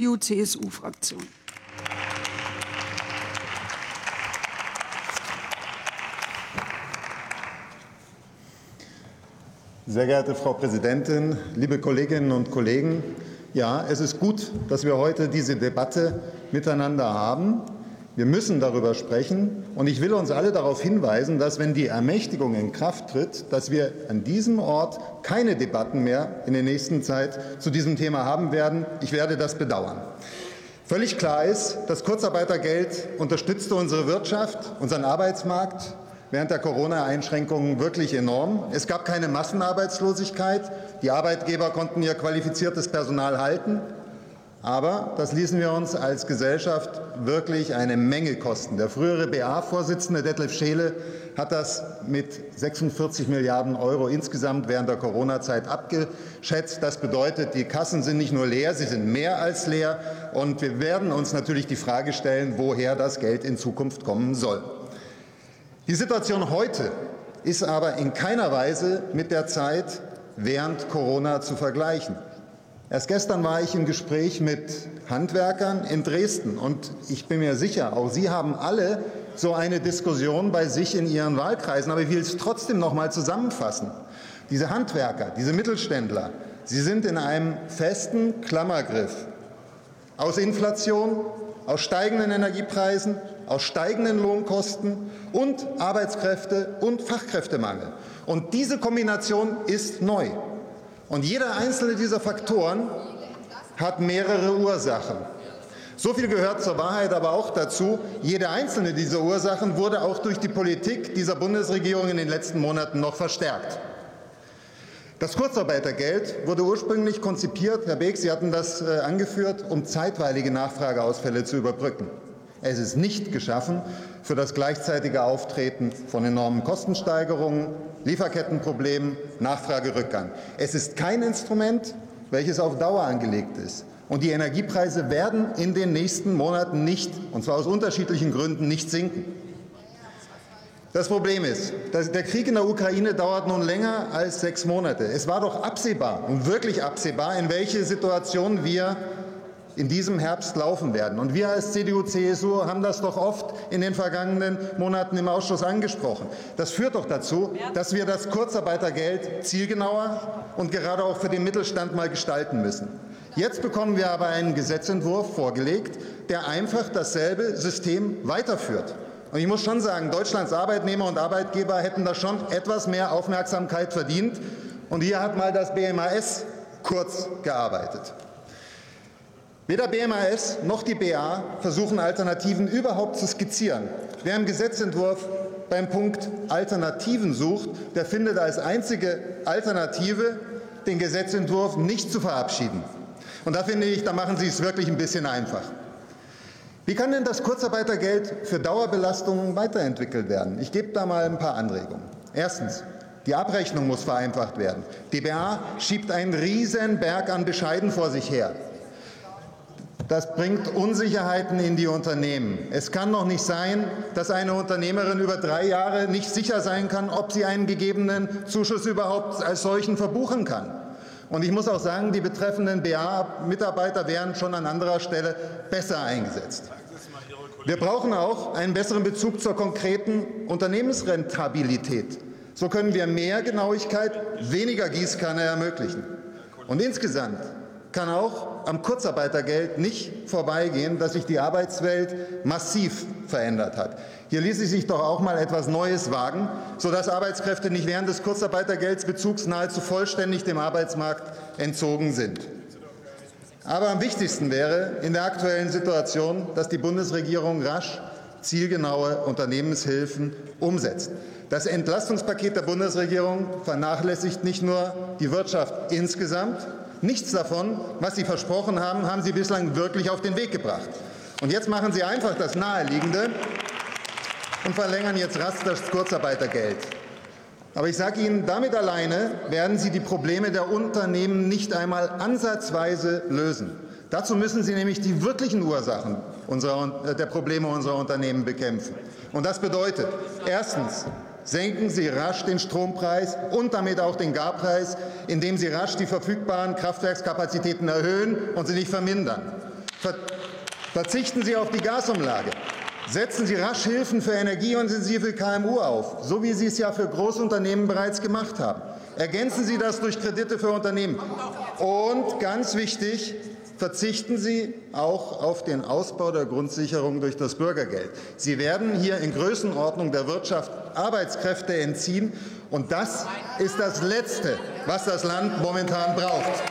CDU-CSU-Fraktion. Sehr geehrte Frau Präsidentin, liebe Kolleginnen und Kollegen! Ja, es ist gut, dass wir heute diese Debatte miteinander haben. Wir müssen darüber sprechen. Und ich will uns alle darauf hinweisen, dass, wenn die Ermächtigung in Kraft tritt, dass wir an diesem Ort keine Debatten mehr in der nächsten Zeit zu diesem Thema haben werden. Ich werde das bedauern. Völlig klar ist, das Kurzarbeitergeld unterstützte unsere Wirtschaft, unseren Arbeitsmarkt während der Corona-Einschränkungen wirklich enorm. Es gab keine Massenarbeitslosigkeit. Die Arbeitgeber konnten ihr qualifiziertes Personal halten. Aber das ließen wir uns als Gesellschaft wirklich eine Menge kosten. Der frühere BA-Vorsitzende Detlef Scheele hat das mit 46 Milliarden Euro insgesamt während der Corona-Zeit abgeschätzt. Das bedeutet, die Kassen sind nicht nur leer, sie sind mehr als leer. Und wir werden uns natürlich die Frage stellen, woher das Geld in Zukunft kommen soll. Die Situation heute ist aber in keiner Weise mit der Zeit während Corona zu vergleichen. Erst gestern war ich im Gespräch mit Handwerkern in Dresden und ich bin mir sicher, auch Sie haben alle so eine Diskussion bei sich in Ihren Wahlkreisen. Aber ich will es trotzdem noch mal zusammenfassen. Diese Handwerker, diese Mittelständler, sie sind in einem festen Klammergriff aus Inflation, aus steigenden Energiepreisen, aus steigenden Lohnkosten und Arbeitskräfte- und Fachkräftemangel. Und diese Kombination ist neu. Und jeder einzelne dieser Faktoren hat mehrere Ursachen. So viel gehört zur Wahrheit aber auch dazu, jede einzelne dieser Ursachen wurde auch durch die Politik dieser Bundesregierung in den letzten Monaten noch verstärkt. Das Kurzarbeitergeld wurde ursprünglich konzipiert, Herr Beek, Sie hatten das äh, angeführt, um zeitweilige Nachfrageausfälle zu überbrücken. Es ist nicht geschaffen für das gleichzeitige Auftreten von enormen Kostensteigerungen, Lieferkettenproblemen, Nachfragerückgang. Es ist kein Instrument, welches auf Dauer angelegt ist. Und die Energiepreise werden in den nächsten Monaten nicht, und zwar aus unterschiedlichen Gründen, nicht sinken. Das Problem ist, der Krieg in der Ukraine dauert nun länger als sechs Monate. Es war doch absehbar und wirklich absehbar, in welche Situation wir in diesem Herbst laufen werden. Und wir als CDU-CSU haben das doch oft in den vergangenen Monaten im Ausschuss angesprochen. Das führt doch dazu, dass wir das Kurzarbeitergeld zielgenauer und gerade auch für den Mittelstand mal gestalten müssen. Jetzt bekommen wir aber einen Gesetzentwurf vorgelegt, der einfach dasselbe System weiterführt. Und ich muss schon sagen, Deutschlands Arbeitnehmer und Arbeitgeber hätten da schon etwas mehr Aufmerksamkeit verdient. Und hier hat mal das BMAS kurz gearbeitet. Weder BMAS noch die BA versuchen Alternativen überhaupt zu skizzieren. Wer im Gesetzentwurf beim Punkt Alternativen sucht, der findet als einzige Alternative den Gesetzentwurf nicht zu verabschieden. Und da finde ich, da machen Sie es wirklich ein bisschen einfach. Wie kann denn das Kurzarbeitergeld für Dauerbelastungen weiterentwickelt werden? Ich gebe da mal ein paar Anregungen. Erstens. Die Abrechnung muss vereinfacht werden. Die BA schiebt einen riesen Berg an Bescheiden vor sich her. Das bringt Unsicherheiten in die Unternehmen. Es kann doch nicht sein, dass eine Unternehmerin über drei Jahre nicht sicher sein kann, ob sie einen gegebenen Zuschuss überhaupt als solchen verbuchen kann. Und ich muss auch sagen, die betreffenden BA-Mitarbeiter wären schon an anderer Stelle besser eingesetzt. Wir brauchen auch einen besseren Bezug zur konkreten Unternehmensrentabilität. So können wir mehr Genauigkeit, weniger Gießkanne ermöglichen. Und insgesamt kann auch am Kurzarbeitergeld nicht vorbeigehen, dass sich die Arbeitswelt massiv verändert hat. Hier ließe sich doch auch mal etwas Neues wagen, sodass Arbeitskräfte nicht während des Kurzarbeitergeldsbezugs nahezu vollständig dem Arbeitsmarkt entzogen sind. Aber am wichtigsten wäre in der aktuellen Situation, dass die Bundesregierung rasch zielgenaue Unternehmenshilfen umsetzt. Das Entlastungspaket der Bundesregierung vernachlässigt nicht nur die Wirtschaft insgesamt, Nichts davon, was Sie versprochen haben, haben Sie bislang wirklich auf den Weg gebracht. Und jetzt machen Sie einfach das Naheliegende und verlängern jetzt rasch das Kurzarbeitergeld. Aber ich sage Ihnen, damit alleine werden Sie die Probleme der Unternehmen nicht einmal ansatzweise lösen. Dazu müssen Sie nämlich die wirklichen Ursachen unserer, der Probleme unserer Unternehmen bekämpfen. Und das bedeutet erstens senken Sie rasch den Strompreis und damit auch den Garpreis, indem Sie rasch die verfügbaren Kraftwerkskapazitäten erhöhen und sie nicht vermindern. Verzichten Sie auf die Gasumlage. Setzen Sie rasch Hilfen für energieintensive KMU auf, so wie Sie es ja für Großunternehmen bereits gemacht haben. Ergänzen Sie das durch Kredite für Unternehmen. Und ganz wichtig, verzichten Sie auch auf den Ausbau der Grundsicherung durch das Bürgergeld. Sie werden hier in Größenordnung der Wirtschaft Arbeitskräfte entziehen, und das ist das Letzte, was das Land momentan braucht.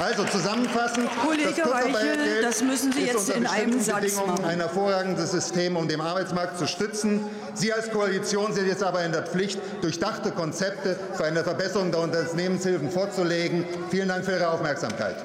Also zusammenfassend, Kollege das Reichel, das müssen Sie jetzt in einem Satz machen. ein hervorragendes System, um den Arbeitsmarkt zu stützen. Sie als Koalition sind jetzt aber in der Pflicht, durchdachte Konzepte für eine Verbesserung der Unternehmenshilfen vorzulegen. Vielen Dank für Ihre Aufmerksamkeit.